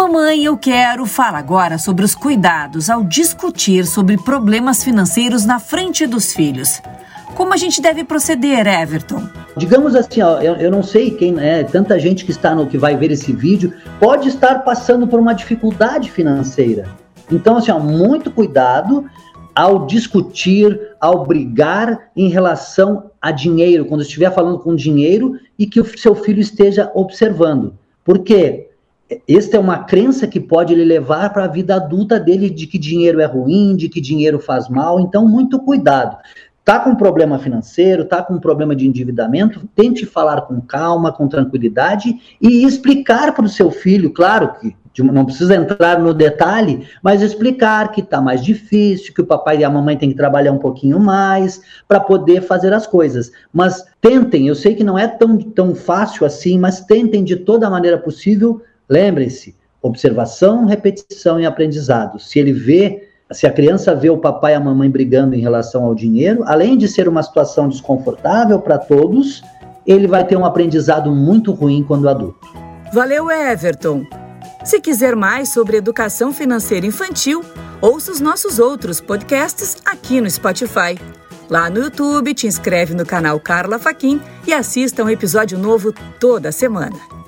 Mamãe, eu quero falar agora sobre os cuidados ao discutir sobre problemas financeiros na frente dos filhos. Como a gente deve proceder, Everton? Digamos assim, ó, eu, eu, não sei quem é, tanta gente que está no que vai ver esse vídeo pode estar passando por uma dificuldade financeira. Então, assim, ó, muito cuidado ao discutir, ao brigar em relação a dinheiro, quando estiver falando com dinheiro e que o seu filho esteja observando. Por quê? Esta é uma crença que pode lhe levar para a vida adulta dele de que dinheiro é ruim, de que dinheiro faz mal. Então, muito cuidado. Tá com problema financeiro, tá com problema de endividamento, tente falar com calma, com tranquilidade e explicar para o seu filho, claro que não precisa entrar no detalhe, mas explicar que está mais difícil, que o papai e a mamãe têm que trabalhar um pouquinho mais para poder fazer as coisas. Mas tentem, eu sei que não é tão, tão fácil assim, mas tentem de toda maneira possível Lembrem-se, observação, repetição e aprendizado. Se ele vê, se a criança vê o papai e a mamãe brigando em relação ao dinheiro, além de ser uma situação desconfortável para todos, ele vai ter um aprendizado muito ruim quando adulto. Valeu, Everton. Se quiser mais sobre educação financeira infantil, ouça os nossos outros podcasts aqui no Spotify. Lá no YouTube, te inscreve no canal Carla Faquin e assista um episódio novo toda semana.